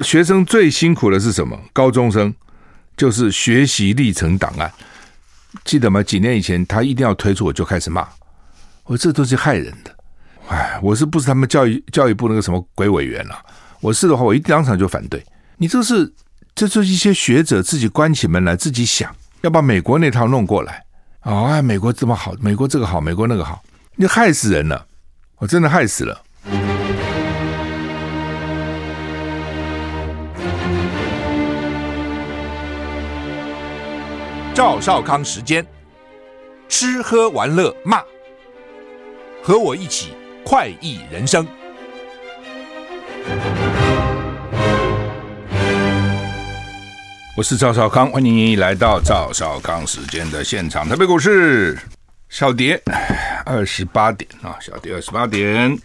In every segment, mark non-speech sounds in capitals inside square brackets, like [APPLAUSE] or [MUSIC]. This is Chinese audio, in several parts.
学生最辛苦的是什么？高中生就是学习历程档案，记得吗？几年以前他一定要推出，我就开始骂，我这都是害人的。哎，我是不是他们教育教育部那个什么鬼委员了、啊？我是的话，我一当场就反对。你这是，这是一些学者自己关起门来自己想，要把美国那套弄过来。哦，哎，美国这么好，美国这个好，美国那个好，你害死人了，我真的害死了。赵少康时间，吃喝玩乐骂，和我一起快意人生。我是赵少康，欢迎你来到赵少康时间的现场。台北股市小跌二十八点啊，小跌二十八点。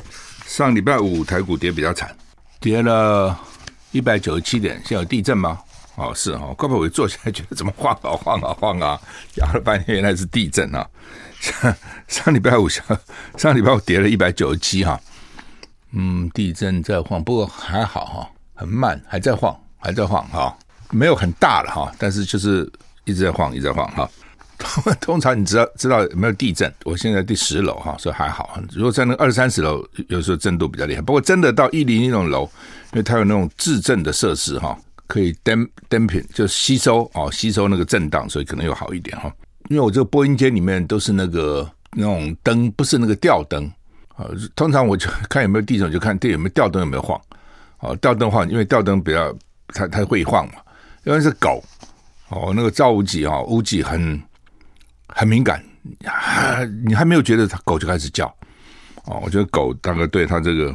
上礼拜五台股跌比较惨，跌了一百九十七点。现在有地震吗？哦，是哦，怪不得我一坐起来觉得怎么晃啊晃啊晃啊，摇了半天原来是地震啊！上上礼拜五上上礼拜五跌了一百九十七哈，嗯，地震在晃，不过还好哈，很慢，还在晃，还在晃哈，没有很大了哈，但是就是一直在晃，一直在晃哈。[LAUGHS] 通常你知道知道有没有地震？我现在第十楼哈，所以还好。如果在那二三十楼，有时候震度比较厉害。不过真的到一零那种楼，因为它有那种制震的设施哈。可以 damp damping 就吸收哦，吸收那个震荡，所以可能又好一点哈。因为我这个播音间里面都是那个那种灯，不是那个吊灯啊。通常我就看有没有地震，就看对有没有吊灯有没有晃。哦，吊灯晃，因为吊灯比较它它会晃嘛。因为是狗哦，那个赵无极啊，无极很很敏感，你还没有觉得它狗就开始叫哦。我觉得狗大概对它这个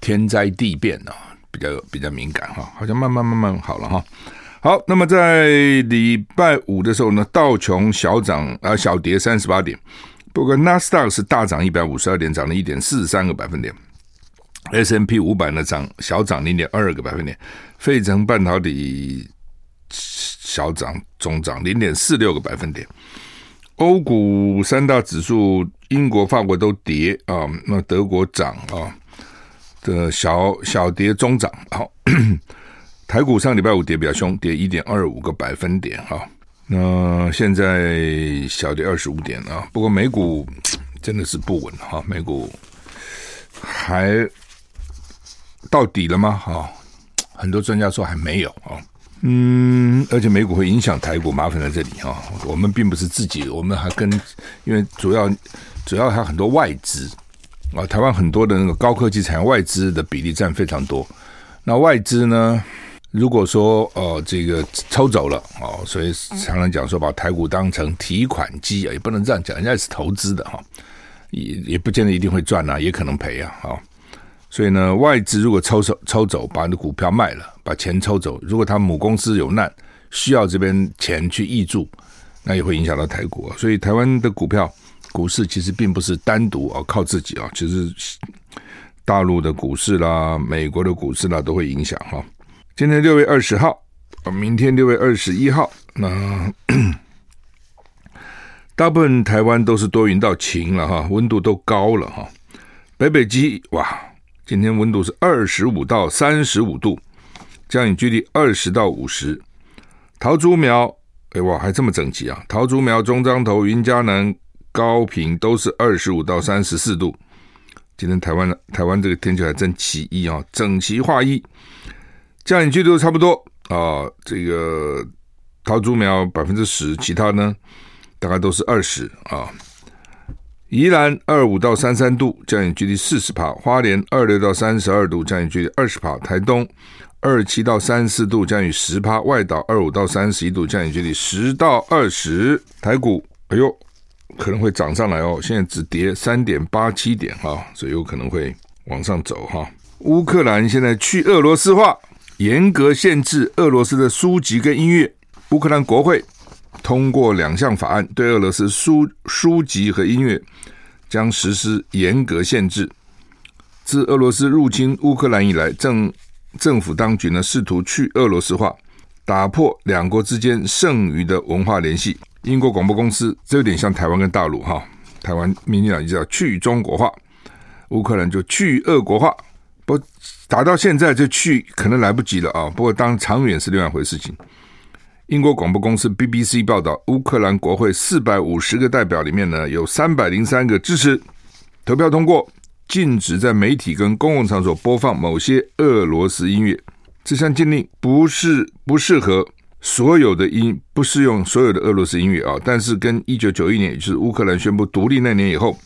天灾地变啊。比较比较敏感哈，好像慢慢慢慢好了哈。好，那么在礼拜五的时候呢，道琼小涨啊，小跌三十八点，不过纳斯达克是大涨一百五十二点，涨了一点四三个百分点。S&P 五百呢涨小涨零点二二个百分点，费城半导体小涨中涨零点四六个百分点。欧股三大指数，英国、法国都跌啊，那德国涨啊。的小小跌中涨，好，[COUGHS] 台股上礼拜五跌比较凶，跌一点二五个百分点哈。那现在小跌二十五点啊，不过美股 [COUGHS] 真的是不稳哈，美股还到底了吗？哈，很多专家说还没有啊，嗯，而且美股会影响台股，麻烦在这里哈。我们并不是自己，我们还跟，因为主要主要还有很多外资。啊，台湾很多的那个高科技产业外资的比例占非常多。那外资呢，如果说呃这个抽走了哦，所以常常讲说把台股当成提款机啊，也不能这样讲，人家是投资的哈，也也不见得一定会赚啊，也可能赔啊。好，所以呢，外资如果抽手抽走，把你的股票卖了，把钱抽走，如果他母公司有难，需要这边钱去挹注，那也会影响到台股啊。所以台湾的股票。股市其实并不是单独啊靠自己啊，其实大陆的股市啦、美国的股市啦都会影响哈。今天六月二十号啊，明天六月二十一号，那 [COUGHS] 大部分台湾都是多云到晴了哈，温度都高了哈。北北基哇，今天温度是二十五到三十五度，降雨距离二十到五十。桃竹苗，哎哇，还这么整齐啊！桃竹苗、中彰投、云嘉南。高频都是二十五到三十四度。今天台湾台湾这个天气还真奇异啊，整齐划一，降雨距离都差不多啊。这个桃竹苗百分之十，其他呢大概都是二十啊。宜兰二五到三三度，降雨距离四十趴；花莲二六到三十二度，降雨距离二十趴；台东二七到三四度，降雨十趴；外岛二五到三十一度，降雨距离十到二十。台股，哎呦！可能会涨上来哦，现在只跌三点八七点哈，所以有可能会往上走哈。乌克兰现在去俄罗斯化，严格限制俄罗斯的书籍跟音乐。乌克兰国会通过两项法案，对俄罗斯书书籍和音乐将实施严格限制。自俄罗斯入侵乌克兰以来，政政府当局呢试图去俄罗斯化，打破两国之间剩余的文化联系。英国广播公司，这有点像台湾跟大陆哈。台湾民进党就叫去中国化，乌克兰就去俄国化。不打到现在就去可能来不及了啊！不过当长远是另外一回事情。英国广播公司 BBC 报道，乌克兰国会四百五十个代表里面呢，有三百零三个支持投票通过，禁止在媒体跟公共场所播放某些俄罗斯音乐。这项禁令不是不适合所有的音，不适用所有的俄罗斯音乐啊，但是跟一九九一年，也就是乌克兰宣布独立那年以后，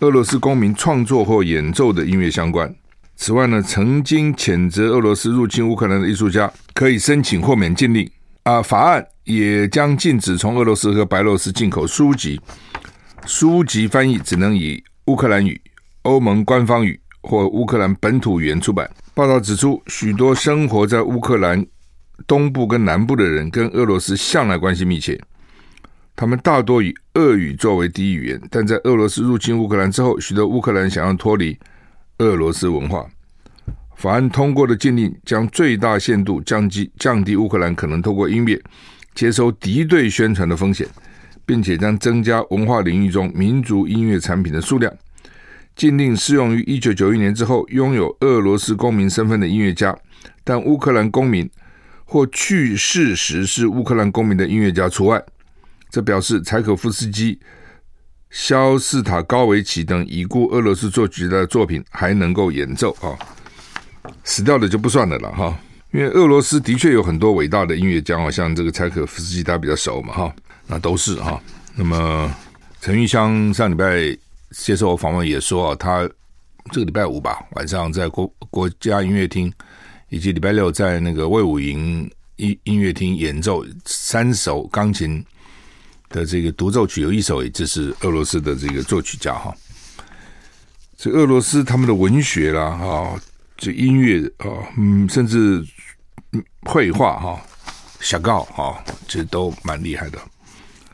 俄罗斯公民创作或演奏的音乐相关。此外呢，曾经谴责俄罗斯入侵乌克兰的艺术家可以申请豁免禁令。啊，法案也将禁止从俄罗斯和白俄罗斯进口书籍，书籍翻译只能以乌克兰语、欧盟官方语或乌克兰本土语言出版。报道指出，许多生活在乌克兰东部跟南部的人跟俄罗斯向来关系密切，他们大多以俄语作为第一语言，但在俄罗斯入侵乌克兰之后，许多乌克兰想要脱离俄罗斯文化。法案通过的禁令将最大限度降低降低乌克兰可能透过音乐接收敌对宣传的风险，并且将增加文化领域中民族音乐产品的数量。禁令适用于一九九一年之后拥有俄罗斯公民身份的音乐家，但乌克兰公民或去世时是乌克兰公民的音乐家除外。这表示柴可夫斯基、肖斯塔高维奇等已故俄罗斯作曲的作品还能够演奏啊。死掉的就不算了了哈，因为俄罗斯的确有很多伟大的音乐家啊，像这个柴可夫斯基，他比较熟嘛哈，那都是哈。那么陈玉香上礼拜接受我访问也说啊，他这个礼拜五吧晚上在国国家音乐厅，以及礼拜六在那个魏武营音音乐厅演奏三首钢琴的这个独奏曲，有一首也就是俄罗斯的这个作曲家哈。这俄罗斯他们的文学啦哈。这音乐啊，嗯，甚至绘画哈、小告哈，其实都蛮厉害的。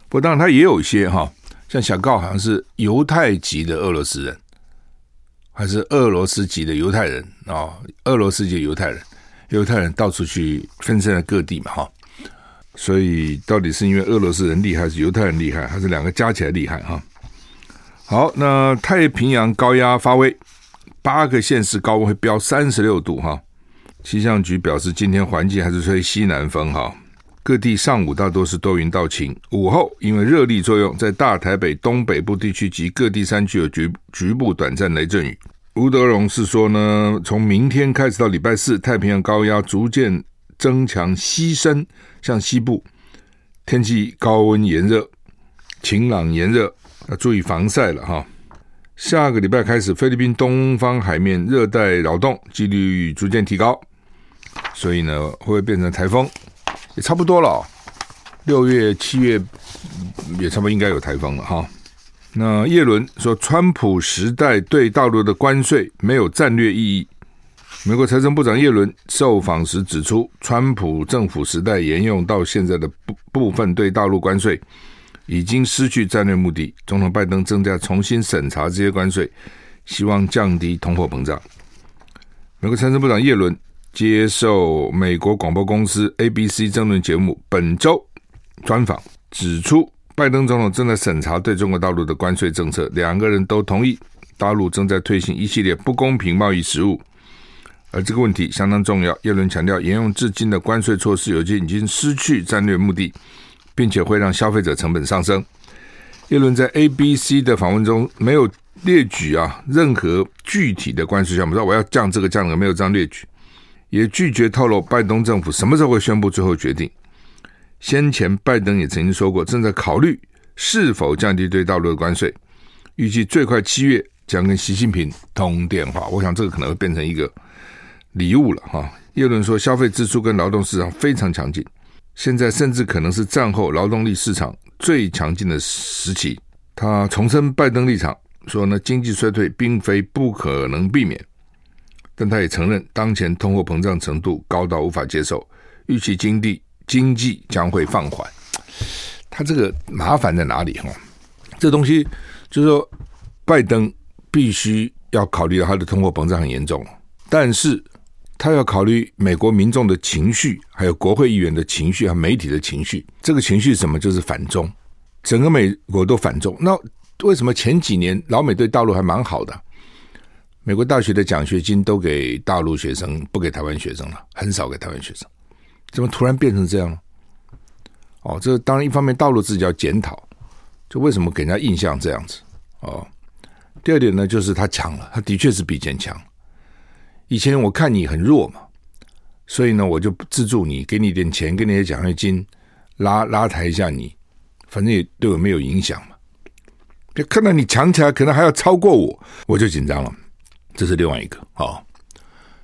不过当然，他也有一些哈，像小告好像是犹太籍的俄罗斯人，还是俄罗斯籍的犹太人啊？俄罗斯籍犹太人，犹太人到处去分散在各地嘛哈。所以到底是因为俄罗斯人厉害，还是犹太人厉害，还是两个加起来厉害哈？好，那太平洋高压发威。八个县市高温会飙三十六度哈，气象局表示今天环境还是吹西南风哈，各地上午大多是多云到晴，午后因为热力作用，在大台北东北部地区及各地山区有局局部短暂雷阵雨。吴德荣是说呢，从明天开始到礼拜四，太平洋高压逐渐增强西伸向西部，天气高温炎热，晴朗炎热，要注意防晒了哈。下个礼拜开始，菲律宾东方海面热带扰动几率逐渐提高，所以呢，会变成台风？也差不多了。六月、七月也差不多应该有台风了哈。那叶伦说，川普时代对大陆的关税没有战略意义。美国财政部长叶伦受访时指出，川普政府时代沿用到现在的部部分对大陆关税。已经失去战略目的。总统拜登正在重新审查这些关税，希望降低通货膨胀。美国财政部长叶伦接受美国广播公司 ABC 争论节目本周专访，指出拜登总统正在审查对中国大陆的关税政策。两个人都同意，大陆正在推行一系列不公平贸易实务，而这个问题相当重要。叶伦强调，沿用至今的关税措施有些已经失去战略目的。并且会让消费者成本上升。叶伦在 ABC 的访问中没有列举啊任何具体的关税项目，说我要降这个降那个，没有这样列举，也拒绝透露拜登政府什么时候会宣布最后决定。先前拜登也曾经说过，正在考虑是否降低对大陆的关税，预计最快七月将跟习近平通电话。我想这个可能会变成一个礼物了哈。叶伦说，消费支出跟劳动市场非常强劲。现在甚至可能是战后劳动力市场最强劲的时期。他重申拜登立场，说呢，经济衰退并非不可能避免，但他也承认当前通货膨胀程度高到无法接受，预期经济经济将会放缓。他这个麻烦在哪里？哈，这东西就是说，拜登必须要考虑到他的通货膨胀很严重，但是。他要考虑美国民众的情绪，还有国会议员的情绪和媒体的情绪。这个情绪什么？就是反中，整个美国都反中。那为什么前几年老美对大陆还蛮好的？美国大学的奖学金都给大陆学生，不给台湾学生了，很少给台湾学生。怎么突然变成这样了？哦，这当然一方面，道路自己要检讨，就为什么给人家印象这样子？哦，第二点呢，就是他强了，他的确是比以前强。以前我看你很弱嘛，所以呢，我就资助你，给你点钱，给你点奖学金，拉拉抬一下你，反正也对我没有影响嘛。就看到你强起来，可能还要超过我，我就紧张了。这是另外一个啊、哦，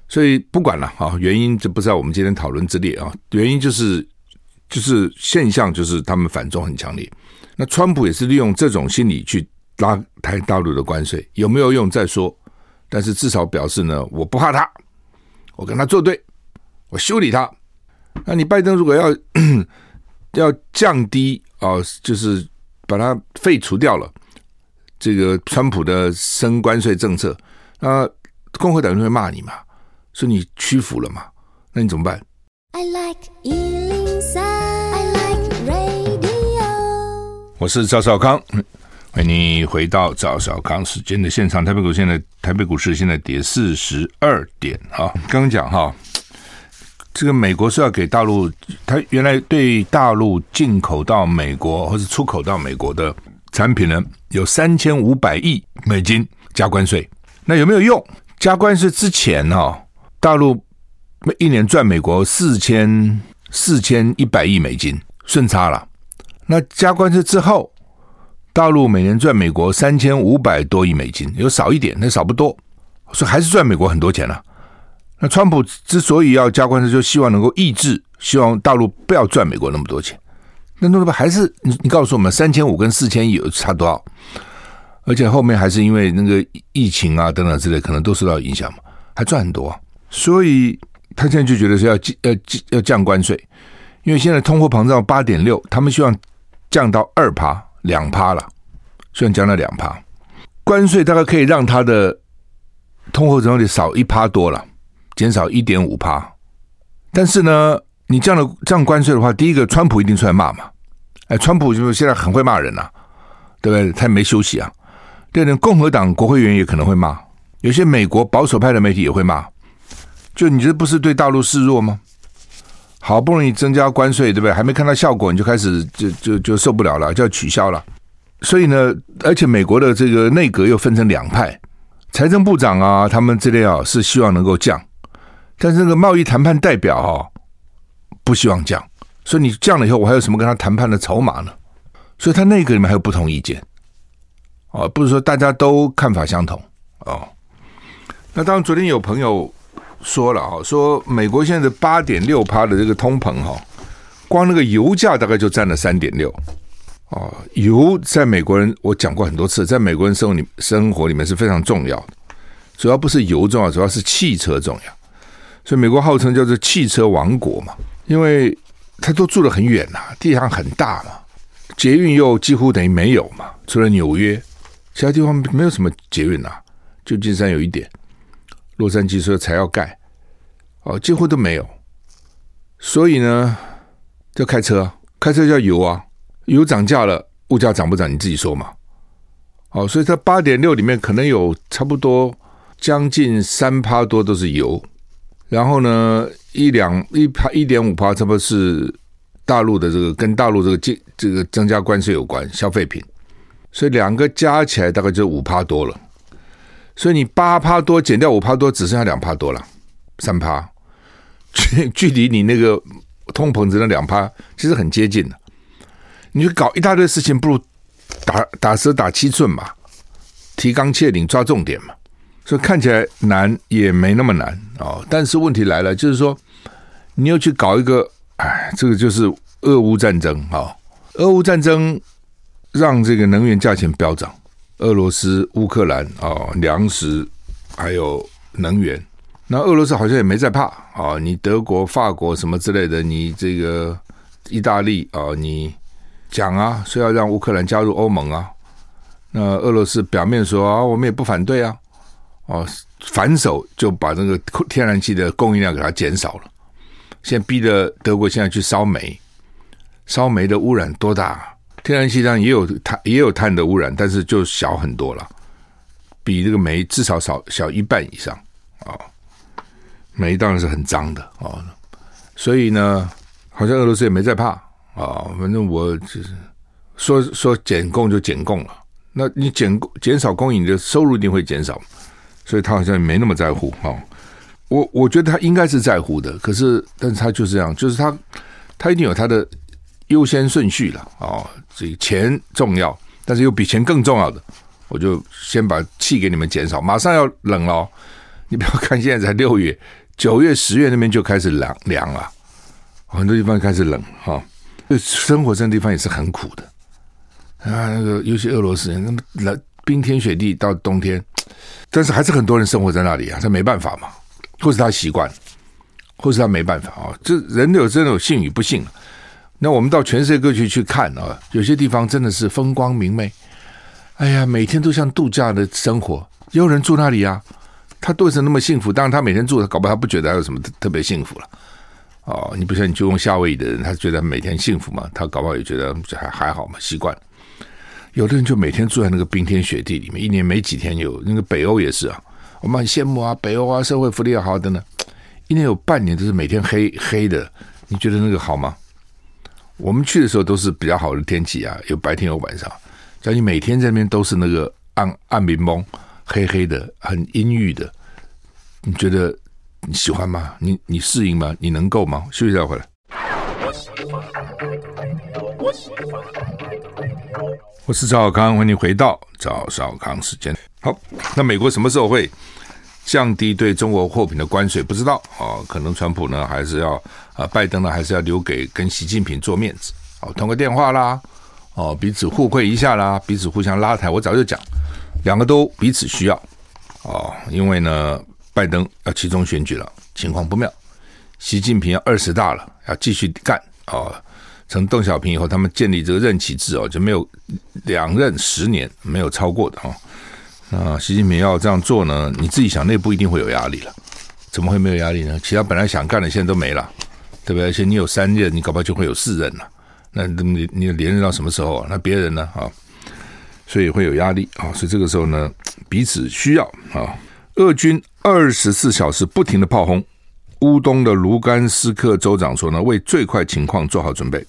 所以不管了啊、原因就不在我们今天讨论之列啊。原因就是就是现象，就是他们反中很强烈。那川普也是利用这种心理去拉抬大陆的关税，有没有用再说。但是至少表示呢，我不怕他，我跟他作对，我修理他。那你拜登如果要 [CLEARS THROAT] 要降低啊、就是把它废除掉了。这个川普的升关税政策，那共和党人会骂你嘛？说你屈服了嘛？那你怎么办？I like 103, I like radio。我是赵少康，欢迎你回到赵少康时间的现场。台北股现在台北股市现在跌四十二点啊！刚刚讲哈，这个美国是要给大陆，他原来对大陆进口到美国或者出口到美国的。产品呢，有三千五百亿美金加关税，那有没有用？加关税之前呢、哦，大陆一年赚美国四千四千一百亿美金顺差了。那加关税之后，大陆每年赚美国三千五百多亿美金，有少一点，那少不多，所以还是赚美国很多钱了、啊。那川普之所以要加关税，就希望能够抑制，希望大陆不要赚美国那么多钱。那那不还是你？你告诉我们，三千五跟四千亿有差多少？而且后面还是因为那个疫情啊等等之类，可能都受到影响嘛，还赚很多。所以他现在就觉得是要降要要降关税，因为现在通货膨胀八点六，他们希望降到二趴两趴了，希望降到两趴。关税大概可以让他的通货膨胀率少一趴多了，减少一点五趴。但是呢？你这样的这样关税的话，第一个，川普一定出来骂嘛？哎，川普就是现在很会骂人呐、啊，对不对？他也没休息啊。第二点，共和党国会议员也可能会骂，有些美国保守派的媒体也会骂。就你这不是对大陆示弱吗？好不容易增加关税，对不对？还没看到效果，你就开始就就就受不了了，就要取消了。所以呢，而且美国的这个内阁又分成两派，财政部长啊，他们这类啊是希望能够降，但是那个贸易谈判代表哈、不希望降，所以你降了以后，我还有什么跟他谈判的筹码呢？所以他那个里面还有不同意见，哦，不是说大家都看法相同哦。那当然，昨天有朋友说了哈，说美国现在的八点六趴的这个通膨哈，光那个油价大概就占了三点六哦。油在美国人，我讲过很多次，在美国人生活里生活里面是非常重要的，主要不是油重要，主要是汽车重要。所以美国号称叫做汽车王国嘛。因为他都住得很远呐，地方很大嘛，捷运又几乎等于没有嘛，除了纽约，其他地方没有什么捷运呐。旧金山有一点，洛杉矶说才要盖，哦，几乎都没有。所以呢，就开车，开车叫油啊，油涨价了，物价涨不涨你自己说嘛。哦，所以它八点六里面可能有差不多将近三趴多都是油。然后呢，一两一趴一点五趴，差不多是大陆的这个跟大陆这个这这个增加关税有关消费品，所以两个加起来大概就五趴多了。所以你八趴多减掉五趴多，只剩下两趴多了，三趴，[LAUGHS] 距距离你那个通膨值的两趴其实很接近的。你就搞一大堆事情，不如打打蛇打七寸嘛，提纲挈领抓重点嘛。所以看起来难也没那么难哦，但是问题来了，就是说你又去搞一个，哎，这个就是俄乌战争啊、哦，俄乌战争让这个能源价钱飙涨，俄罗斯、乌克兰啊、哦，粮食还有能源，那俄罗斯好像也没在怕啊、哦，你德国、法国什么之类的，你这个意大利啊、哦，你讲啊，说要让乌克兰加入欧盟啊，那俄罗斯表面说啊，我们也不反对啊。哦，反手就把那个天然气的供应量给它减少了。现在逼着德国现在去烧煤，烧煤的污染多大？天然气上也有碳，也有碳的污染，但是就小很多了。比这个煤至少少小一半以上啊。煤当然是很脏的啊，所以呢，好像俄罗斯也没在怕啊。反正我就是说说减供就减供了，那你减减少供应，你的收入一定会减少，所以他好像也没那么在乎啊。我我觉得他应该是在乎的，可是但是他就是这样，就是他他一定有他的优先顺序了啊。所以钱重要，但是又比钱更重要的，我就先把气给你们减少，马上要冷了，你不要看现在才六月。九月、十月那边就开始凉凉了，很多地方开始冷哈。就生活这地方也是很苦的啊，那个尤其俄罗斯人，那么冷，冰天雪地到冬天，但是还是很多人生活在那里啊，他没办法嘛，或是他习惯，或是他没办法啊。这人有真的有幸与不幸。那我们到全世界各地去看啊，有些地方真的是风光明媚，哎呀，每天都像度假的生活，也有人住那里啊。他为什么那么幸福？当然，他每天住，搞不好他不觉得他有什么特别幸福了。哦，你不像你就用夏威夷的人，他觉得每天幸福嘛？他搞不好也觉得还还好嘛，习惯。有的人就每天住在那个冰天雪地里面，一年没几天有。那个北欧也是啊，我们很羡慕啊，北欧啊，社会福利要好等等。一年有半年都是每天黑黑的，你觉得那个好吗？我们去的时候都是比较好的天气啊，有白天有晚上。假如你每天在那边都是那个暗暗蒙蒙。黑黑的，很阴郁的，你觉得你喜欢吗？你你适应吗？你能够吗？休息一下回来。我是赵少康，欢迎回到赵少康时间。好，那美国什么时候会降低对中国货品的关税？不知道啊，可能川普呢，还是要啊，拜登呢，还是要留给跟习近平做面子，哦，通个电话啦，哦，彼此互惠一下啦，彼此互相拉抬。我早就讲。两个都彼此需要哦，因为呢，拜登要期中选举了，情况不妙；习近平要二十大了，要继续干哦。从邓小平以后，他们建立这个任期制哦，就没有两任十年没有超过的哈。那习近平要这样做呢，你自己想，内部一定会有压力了。怎么会没有压力呢？其他本来想干的，现在都没了，对不对？而且你有三任，你搞不好就会有四任了。那你你连任到什么时候？那别人呢？啊？所以会有压力啊，所以这个时候呢，彼此需要啊。俄军二十四小时不停的炮轰乌东的卢甘斯克州长说呢，为最快情况做好准备。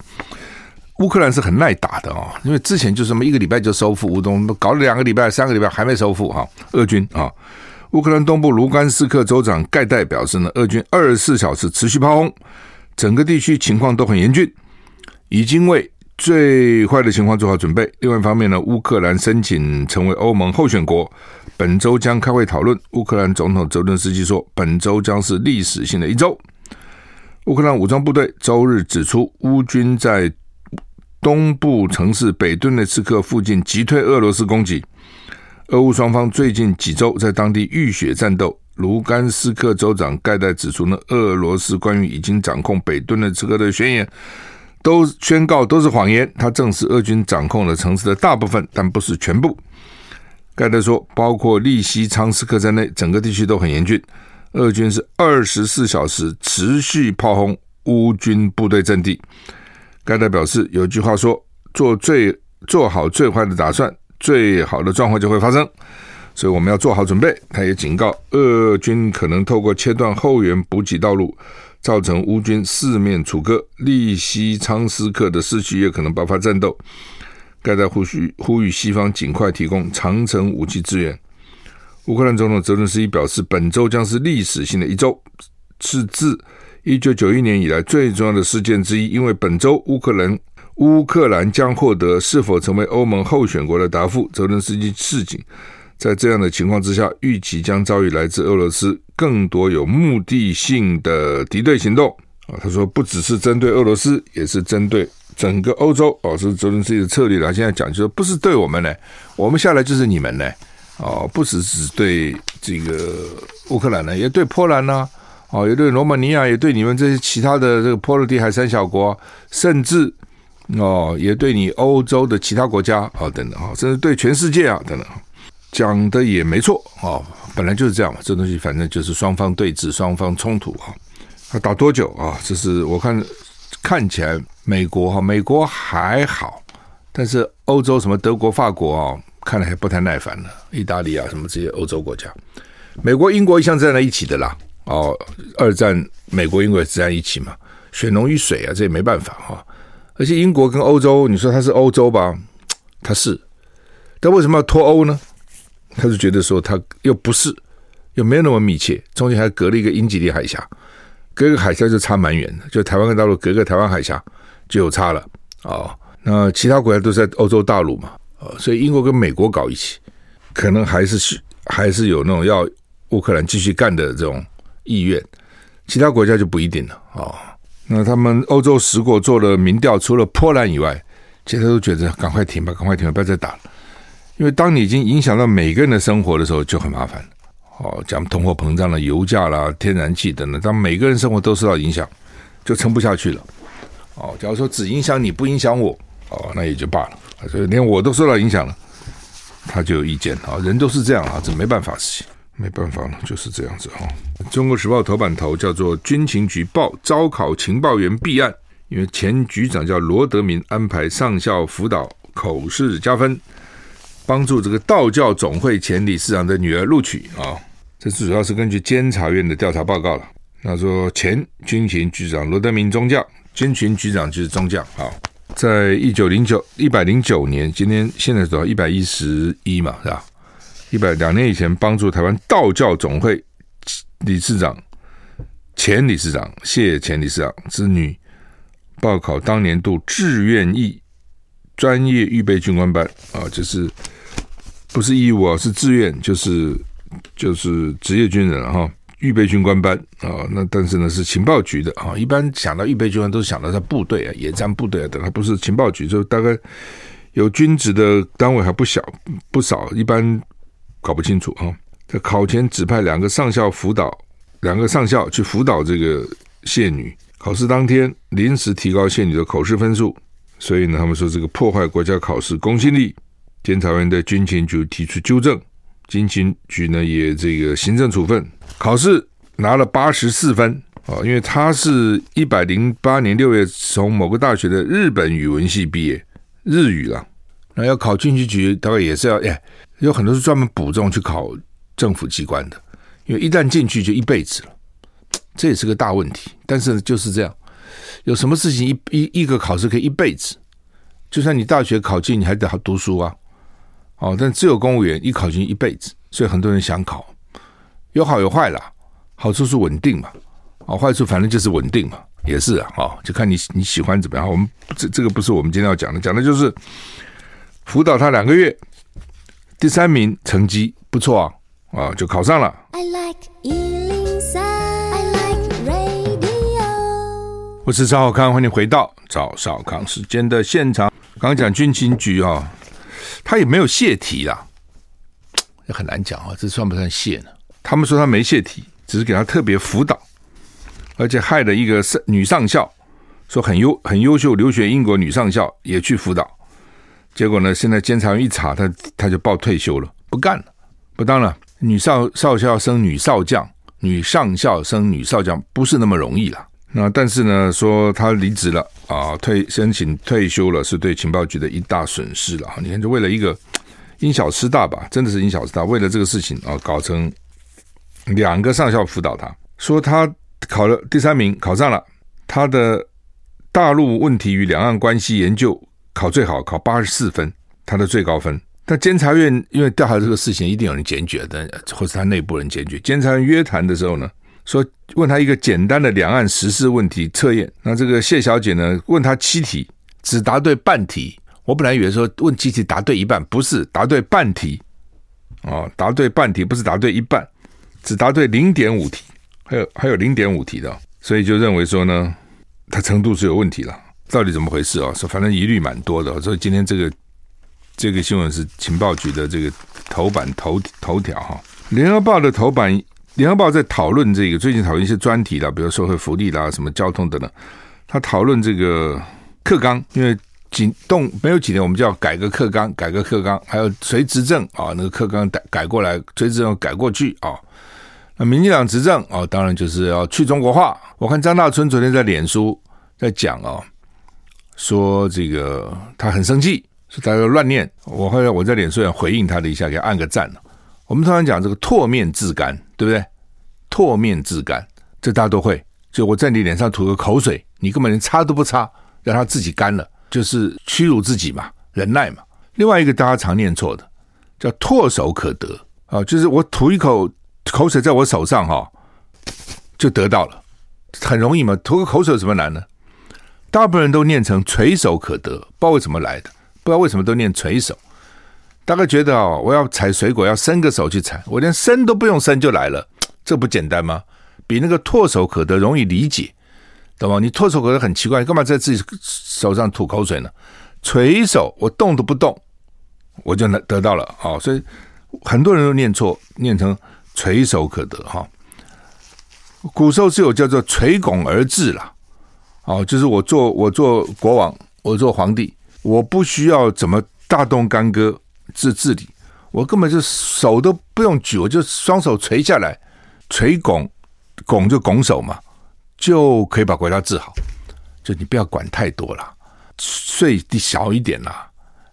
乌克兰是很耐打的啊，因为之前就这么一个礼拜就收复乌东，搞了两个礼拜、三个礼拜还没收复哈。俄军啊，乌克兰东部卢甘斯克州长盖代表示呢，俄军二十四小时持续炮轰，整个地区情况都很严峻，已经为。最坏的情况做好准备。另外一方面呢，乌克兰申请成为欧盟候选国，本周将开会讨论。乌克兰总统泽伦斯基说，本周将是历史性的一周。乌克兰武装部队周日指出，乌军在东部城市北顿涅茨克附近击退俄罗斯攻击。俄乌双方最近几周在当地浴血战斗。卢甘斯克州长盖代指出呢，俄罗斯关于已经掌控北顿的这个的宣言。都宣告都是谎言。他证实俄军掌控了城市的大部分，但不是全部。盖德说，包括利西昌斯克在内，整个地区都很严峻。俄军是二十四小时持续炮轰乌军部队阵地。盖代表示，有句话说：“做最做好最坏的打算，最好的状况就会发生。”所以我们要做好准备。他也警告，俄军可能透过切断后援补给道路。造成乌军四面楚歌，利西昌斯克的市区也可能爆发战斗。盖代呼吁呼吁西方尽快提供长城武器支援。乌克兰总统泽伦斯基表示，本周将是历史性的一周，是自一九九一年以来最重要的事件之一。因为本周乌克兰乌克兰将获得是否成为欧盟候选国的答复。泽伦斯基示警。在这样的情况之下，预计将遭遇来自俄罗斯更多有目的性的敌对行动啊！他说，不只是针对俄罗斯，也是针对整个欧洲哦。是泽伦斯基的策略了。现在讲就是，不是对我们呢，我们下来就是你们呢哦，不只是对这个乌克兰呢，也对波兰呢，哦，也对罗马尼亚，也对你们这些其他的这个波罗的海三小国，甚至哦，也对你欧洲的其他国家啊等等啊，甚至对全世界啊等等。讲的也没错啊，本来就是这样嘛，这东西反正就是双方对峙、双方冲突哈。要打多久啊？这是我看看起来美国哈，美国还好，但是欧洲什么德国、法国啊，看来还不太耐烦了。意大利啊，什么这些欧洲国家，美国、英国一向站在一起的啦。哦，二战美国、英国也站在一起嘛，血浓于水啊，这也没办法哈、而且英国跟欧洲，你说它是欧洲吧？它是，但为什么要脱欧呢？他是觉得说他又不是，又没有那么密切，中间还隔了一个英吉利海峡，隔个海峡就差蛮远的，就台湾跟大陆隔个台湾海峡就有差了、哦。那其他国家都在欧洲大陆嘛，啊、哦，所以英国跟美国搞一起，可能还是还是有那种要乌克兰继续干的这种意愿，其他国家就不一定了、哦。那他们欧洲十国做了民调，除了波兰以外，其他都觉得赶快停吧，赶快停吧，不要再打了。因为当你已经影响到每个人的生活的时候，就很麻烦。哦，讲通货膨胀了，油价啦、天然气等等，当每个人生活都受到影响，就撑不下去了。哦，假如说只影响你不影响我，哦，那也就罢了。所以连我都受到影响了，他就有意见啊。人都是这样啊，这没办法事情，没办法了，就是这样子哈。中国时报头版头叫做“军情局报招考情报员弊案”，因为前局长叫罗德明安排上校辅导口试加分。帮助这个道教总会前理事长的女儿录取啊，这主要是根据监察院的调查报告了。他说，前军情局长罗德明中将，军情局长就是中将啊，在一九零九一百零九年，今天现在多少一百一十一嘛，是吧？一百两年以前，帮助台湾道教总会理事长前理事长谢前理事长之女报考当年度志愿役专业预备军官班啊，就是。不是义务啊，是自愿，就是就是职业军人哈，预备军官班啊。那但是呢，是情报局的啊。一般想到预备军官，都是想到在部队啊，野战部队啊等，他不是情报局，就大概有军职的单位还不小不少，一般搞不清楚啊。在考前指派两个上校辅导，两个上校去辅导这个谢女。考试当天临时提高谢女的口试分数，所以呢，他们说这个破坏国家考试公信力。监察院的军情局提出纠正，军情局呢也这个行政处分。考试拿了八十四分啊，因为他是一百零八年六月从某个大学的日本语文系毕业，日语了。那要考军情局，大概也是要哎，有很多是专门补这种去考政府机关的，因为一旦进去就一辈子了，这也是个大问题。但是就是这样，有什么事情一一一个考试可以一辈子？就算你大学考进，你还得好读书啊。哦，但只有公务员一考进一辈子，所以很多人想考，有好有坏啦。好处是稳定嘛，哦，坏处反正就是稳定嘛，也是啊，哦，就看你你喜欢怎么样。我们这这个不是我们今天要讲的，讲的就是辅导他两个月，第三名成绩不错啊，啊，就考上了。I like 103, I like radio。我是赵少康，欢迎回到赵少康时间的现场。刚刚讲军情局啊。他也没有泄题啦，也很难讲啊，这算不算泄呢？他们说他没泄题，只是给他特别辅导，而且害了一个上女上校，说很优很优秀，留学英国女上校也去辅导，结果呢，现在监察院一查，他他就报退休了，不干了，不当了。女少少校升女少将，女上校升女少将，不是那么容易了。那但是呢，说他离职了啊，退申请退休了，是对情报局的一大损失了。你看，就为了一个因小失大吧，真的是因小失大。为了这个事情啊，搞成两个上校辅导他，说他考了第三名，考上了他的大陆问题与两岸关系研究考最好，考八十四分，他的最高分。但监察院因为调查这个事情，一定有人检举的，或是他内部人检举。监察院约谈的时候呢，说问他一个简单的两岸时事问题测验，那这个谢小姐呢，问他七题，只答对半题。我本来以为说问七题答对一半，不是答对半题，哦，答对半题不是答对一半，只答对零点五题，还有还有零点五题的，所以就认为说呢，他程度是有问题了。到底怎么回事啊？说反正疑虑蛮多的，所以今天这个这个新闻是情报局的这个头版头头条哈，联合报的头版。联合报在讨论这个，最近讨论一些专题啦，比如社会福利啦、什么交通等等。他讨论这个课纲，因为几动没有几年，我们就要改革课纲，改革课纲，还有谁执政啊？那个课纲改改过来，谁执政改过去啊？那民进党执政啊，当然就是要去中国化。我看张大春昨天在脸书在讲啊，说这个他很生气说大家乱念。我后来我在脸书上回应他的一下，给他按个赞。我们通常讲这个唾面自干，对不对？唾面自干，这大家都会。就我在你脸上吐个口水，你根本连擦都不擦，让它自己干了，就是屈辱自己嘛，忍耐嘛。另外一个大家常念错的，叫唾手可得啊，就是我吐一口口水在我手上哈，就得到了，很容易嘛，吐个口水有什么难呢？大部分人都念成垂手可得，不知道为什么来的，不知道为什么都念垂手。大概觉得哦，我要采水果要伸个手去采，我连伸都不用伸就来了，这不简单吗？比那个唾手可得容易理解，懂吗？你唾手可得很奇怪，干嘛在自己手上吐口水呢？垂手我动都不动，我就能得到了哦，所以很多人都念错，念成垂手可得哈。古时候是有叫做垂拱而治啦。哦，就是我做我做国王，我做皇帝，我不需要怎么大动干戈治治理，我根本就手都不用举，我就双手垂下来，垂拱，拱就拱手嘛，就可以把国家治好。就你不要管太多了，税低小一点啦，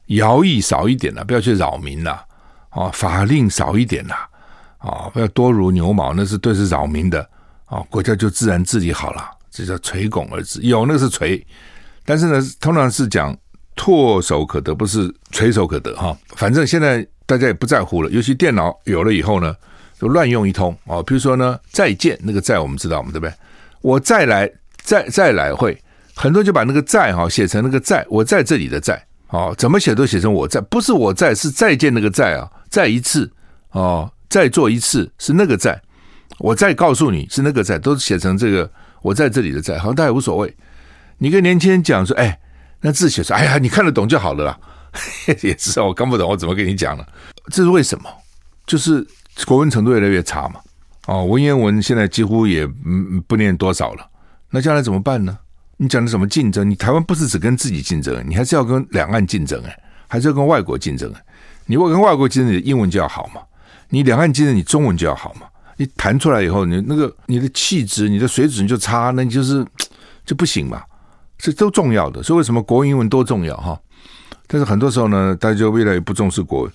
徭役少一点啦，不要去扰民啦，啊，法令少一点啦，啊，不要多如牛毛，那是对是扰民的，啊，国家就自然治理好了。这叫垂拱而治，有那是垂，但是呢，通常是讲唾手可得，不是垂手可得哈。反正现在大家也不在乎了，尤其电脑有了以后呢，就乱用一通哦。比如说呢，再见那个再我们知道嘛，对不对？我再来再再来会，很多就把那个再哈写成那个在，我在这里的在哦，怎么写都写成我在，不是我在，是再见那个再啊，再一次哦，再做一次是那个在，我再告诉你是那个在，都写成这个。我在这里的在，好像大家也无所谓。你跟年轻人讲说，哎，那字写说，哎呀，你看得懂就好了啦。[LAUGHS] 也是我看不懂，我怎么跟你讲呢？这是为什么？就是国文程度越来越差嘛。哦，文言文现在几乎也嗯不念多少了。那将来怎么办呢？你讲的什么竞争？你台湾不是只跟自己竞争，你还是要跟两岸竞争哎，还是要跟外国竞争哎。你跟外国竞争，你的英文就要好嘛。你两岸竞争，你中文就要好嘛。你弹出来以后，你那个你的气质、你的水准就差，那你就是就不行嘛。这都重要的，所以为什么国文、英文多重要哈？但是很多时候呢，大家就越来越不重视国文，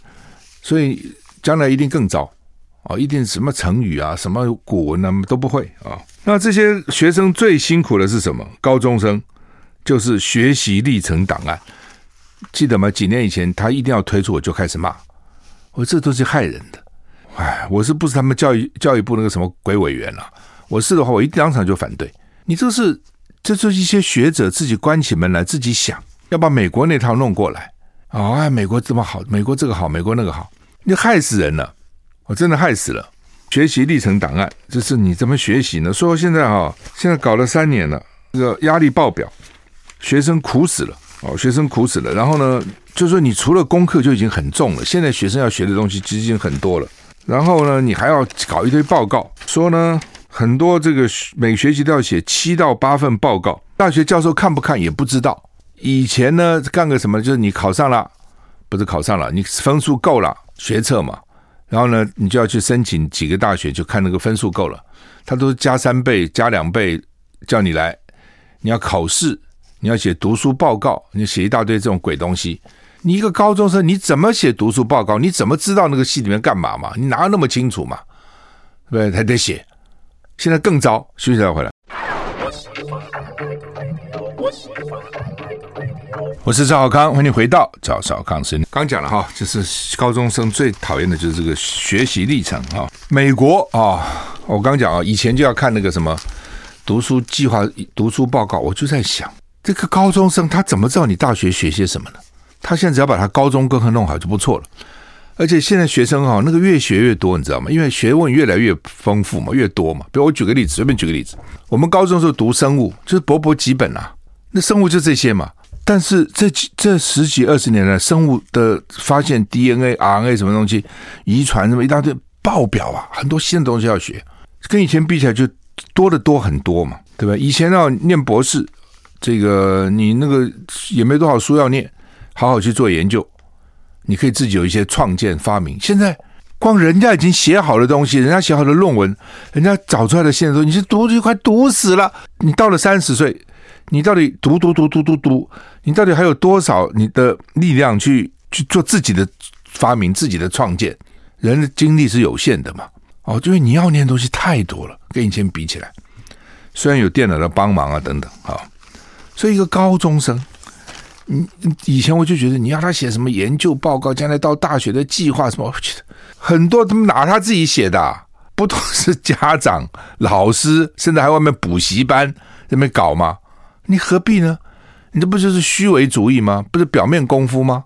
所以将来一定更糟啊！一定什么成语啊、什么古文啊都不会啊。那这些学生最辛苦的是什么？高中生就是学习历程档案，记得吗？几年以前他一定要推出，我就开始骂，我这都是害人的。哎，我是不是他们教育教育部那个什么鬼委员了、啊？我是的话，我一当场就反对。你这是，这就是一些学者自己关起门来自己想要把美国那套弄过来啊！哎，美国这么好，美国这个好，美国那个好，你害死人了！我真的害死了。学习历程档案，就是你怎么学习呢？说现在哈、现在搞了三年了，这个压力爆表，学生苦死了哦，学生苦死了。然后呢，就是说你除了功课就已经很重了，现在学生要学的东西其实已经很多了。然后呢，你还要搞一堆报告，说呢，很多这个每学期都要写七到八份报告，大学教授看不看也不知道。以前呢，干个什么，就是你考上了，不是考上了，你分数够了，学测嘛，然后呢，你就要去申请几个大学，就看那个分数够了，他都加三倍、加两倍叫你来，你要考试，你要写读书报告，你写一大堆这种鬼东西。你一个高中生，你怎么写读书报告？你怎么知道那个戏里面干嘛嘛？你哪有那么清楚嘛？对不对？还得写。现在更糟，休息一下回来。我是赵少康，欢迎回到赵少康时。刚讲了哈，就是高中生最讨厌的就是这个学习历程哈。美国啊，我刚讲啊，以前就要看那个什么读书计划、读书报告，我就在想，这个高中生他怎么知道你大学学些什么呢？他现在只要把他高中功课弄好就不错了，而且现在学生哈，那个越学越多，你知道吗？因为学问越来越丰富嘛，越多嘛。比如我举个例子，随便举个例子，我们高中时候读生物，就是薄薄几本啊，那生物就这些嘛。但是这这十几二十年来，生物的发现 DNA、RNA 什么东西，遗传什么一大堆爆表啊，很多新的东西要学，跟以前比起来就多得多很多嘛，对吧？以前要念博士，这个你那个也没多少书要念。好好去做研究，你可以自己有一些创建发明。现在光人家已经写好的东西，人家写好的论文，人家找出来的线索，你是读就快读死了。你到了三十岁，你到底读读读读读读，你到底还有多少你的力量去去做自己的发明、自己的创建？人的精力是有限的嘛？哦，因为你要念的东西太多了，跟以前比起来，虽然有电脑的帮忙啊等等，啊，所以一个高中生，你以前我就觉得你要他写什么研究报告，将来到大学的计划什么，[LAUGHS] 我觉得很多他们哪他自己写的，不都是家长、老师，甚至还外面补习班在那边搞吗？你何必呢？你这不就是虚伪主义吗？不是表面功夫吗？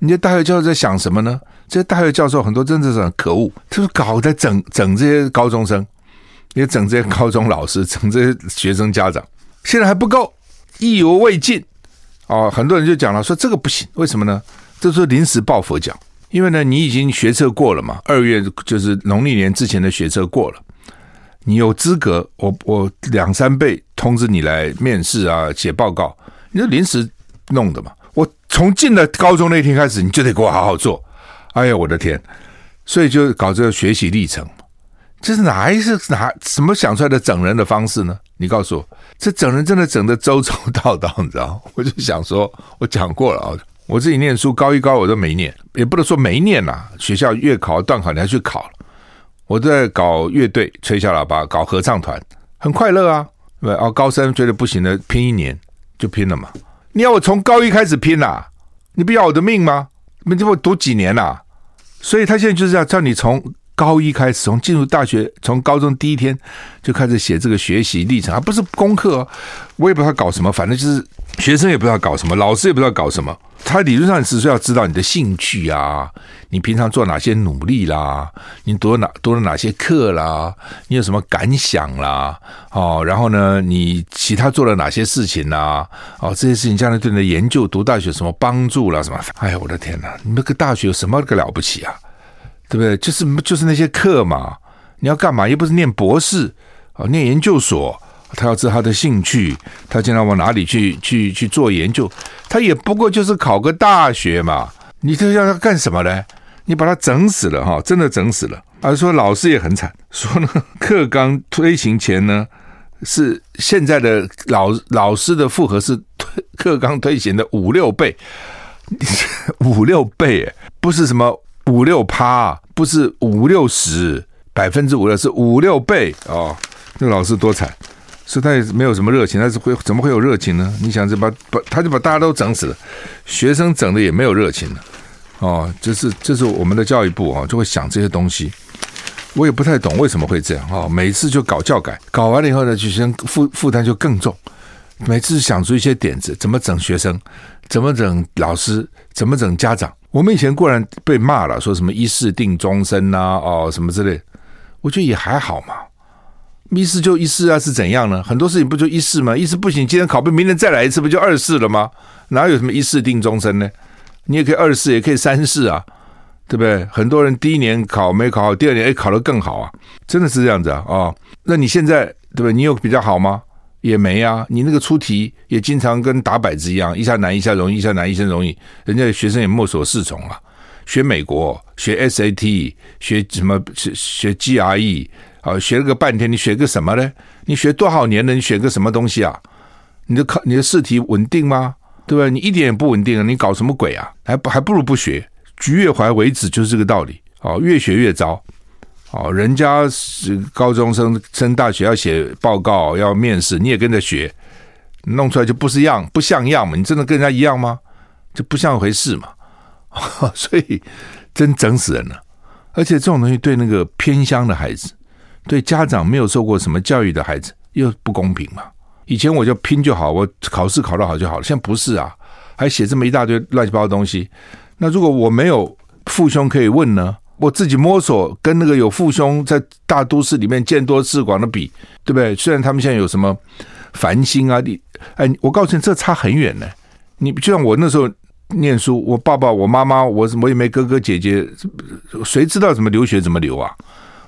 你这大学教授在想什么呢？这些大学教授很多真的是很可恶，就是搞在整整这些高中生，也整这些高中老师，整这些学生家长。现在还不够，意犹未尽哦。很多人就讲了，说这个不行，为什么呢？这是临时抱佛脚，因为呢，你已经学测过了嘛，二月就是农历年之前的学测过了。你有资格，我我两三倍通知你来面试啊，写报告，你就临时弄的嘛。我从进了高中那天开始，你就得给我好好做。哎呀，我的天！所以就搞这个学习历程，这是哪一是哪怎么想出来的整人的方式呢？你告诉我，这整人真的整得周周到到，[LAUGHS] 你知道？我就想说，我讲过了啊，我自己念书高一高我都没念，也不能说没念呐，学校月考段考你还去考了。我在搞乐队，吹小喇叭，搞合唱团，很快乐啊。对哦，高三觉得不行了，拼一年就拼了嘛。你要我从高一开始拼呐、啊？你不要我的命吗？你这我读几年呐、啊？所以他现在就是要叫你从高一开始，从进入大学，从高中第一天就开始写这个学习历程，而不是功课、哦。我也不知道搞什么，反正就是学生也不知道搞什么，老师也不知道搞什么。他理论上只是要知道你的兴趣啊，你平常做哪些努力啦，你读了哪读了哪些课啦，你有什么感想啦？哦，然后呢，你其他做了哪些事情啦？哦，这些事情将来对你的研究、读大学什么帮助啦？什么？哎呀，我的天哪！你那个大学有什么个了不起啊？对不对？就是就是那些课嘛，你要干嘛？又不是念博士啊，念研究所。他要知他的兴趣，他将来往哪里去去去做研究，他也不过就是考个大学嘛。你这要他干什么呢？你把他整死了哈，真的整死了。而说老师也很惨，说呢 [LAUGHS] 课纲推行前呢是现在的老老师的负荷是推课纲推行的五六倍，[LAUGHS] 五六倍，不是什么五六趴，不是五六十百分之五六，是五六倍哦。那老师多惨。所以他也没有什么热情，他是会怎么会有热情呢？你想着把把他就把大家都整死了，学生整的也没有热情了，哦，这是这是我们的教育部啊，就会想这些东西。我也不太懂为什么会这样啊，每次就搞教改，搞完了以后呢，学生负负担就更重。每次想出一些点子，怎么整学生，怎么整老师，怎么整家长。我们以前固然被骂了，说什么一试定终身呐，哦，什么之类，我觉得也还好嘛。一试就一试啊，是怎样呢？很多事情不就一试吗？一试不行，今天考不，明天再来一次，不就二试了吗？哪有什么一试定终身呢？你也可以二试，也可以三试啊，对不对？很多人第一年考没考好，第二年哎考得更好啊，真的是这样子啊啊、哦！那你现在对不对？你有比较好吗？也没啊。你那个出题也经常跟打摆子一样，一下难一下容易，一下难一下容易，人家学生也莫所适从啊。学美国，学 SAT，学什么？学学 GRE。啊，学了个半天，你学个什么呢？你学多少年了？你学个什么东西啊？你的考你的试题稳定吗？对吧？你一点也不稳定啊！你搞什么鬼啊？还不还不如不学。橘越怀为止就是这个道理。哦，越学越糟。哦，人家是高中生升大学要写报告要面试，你也跟着学，弄出来就不是样不像样嘛？你真的跟人家一样吗？就不像回事嘛。[LAUGHS] 所以真整死人了。而且这种东西对那个偏乡的孩子。对家长没有受过什么教育的孩子又不公平嘛？以前我就拼就好，我考试考得好就好了。现在不是啊，还写这么一大堆乱七八糟东西。那如果我没有父兄可以问呢？我自己摸索，跟那个有父兄在大都市里面见多识广的比，对不对？虽然他们现在有什么繁星啊，你哎，我告诉你，这差很远呢。你就像我那时候念书，我爸爸、我妈妈，我我也没哥哥姐姐，谁知道怎么留学怎么留啊？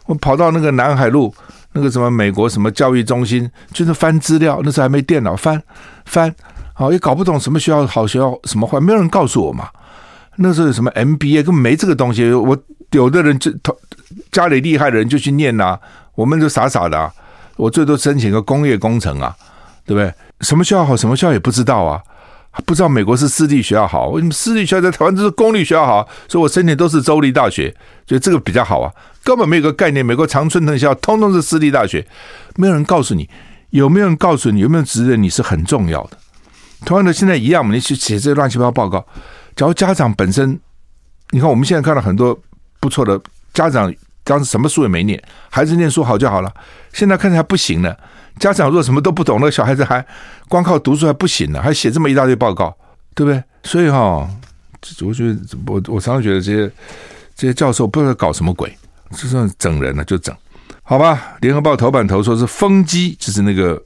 我跑到那个南海路，那个什么美国什么教育中心，就是翻资料。那时候还没电脑，翻翻，好也搞不懂什么学校好，学校什么坏，没有人告诉我嘛。那时候有什么 MBA，根本没这个东西。我有的人就他家里厉害的人就去念呐、我们就傻傻的、啊。我最多申请个工业工程啊，对不对？什么学校好，什么学校也不知道啊，不知道美国是私立学校好，为什么私立学校在台湾都是公立学校好？所以我申请都是州立大学，觉得这个比较好啊，根本没有个概念。美国常春藤校通通是私立大学，没有人告诉你，有没有人告诉你，有没有指认你是很重要的？同样的，现在一样嘛，你去写这些乱七八糟报告，假如家长本身，你看我们现在看到很多不错的家长，当时什么书也没念，孩子念书好就好了，现在看起来不行了。家长如果什么都不懂，那小孩子还光靠读书还不行呢，还写这么一大堆报告，对不对？所以哈、我觉得我我常常觉得这些这些教授不知道搞什么鬼，就算整人了就整，好吧？联合报头版头说是风机，就是那个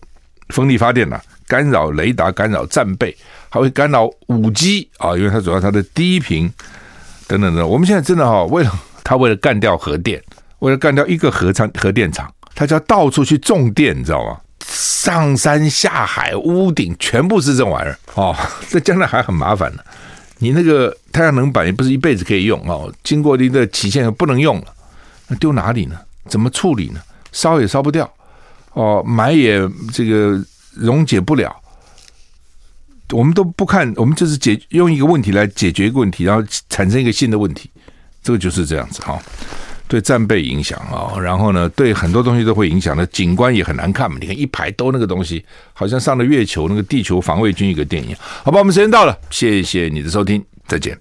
风力发电呐、干扰雷达，干扰战备，还会干扰五 G 啊，因为它主要它的低频等等等。我们现在真的哈、为了他为了干掉核电，为了干掉一个核厂核电厂。他就要到处去种电，你知道吗？上山下海，屋顶全部是这玩意儿哦。这将来还很麻烦呢。你那个太阳能板也不是一辈子可以用哦，经过一个期限不能用了，那丢哪里呢？怎么处理呢？烧也烧不掉哦，埋也这个溶解不了。我们都不看，我们就是解用一个问题来解决一个问题，然后产生一个新的问题，这个就是这样子哈。对战备影响啊，然后呢，对很多东西都会影响的，景观也很难看嘛。你看一排都那个东西，好像上了月球那个地球防卫军一个电影。好吧，我们时间到了，谢谢你的收听，再见。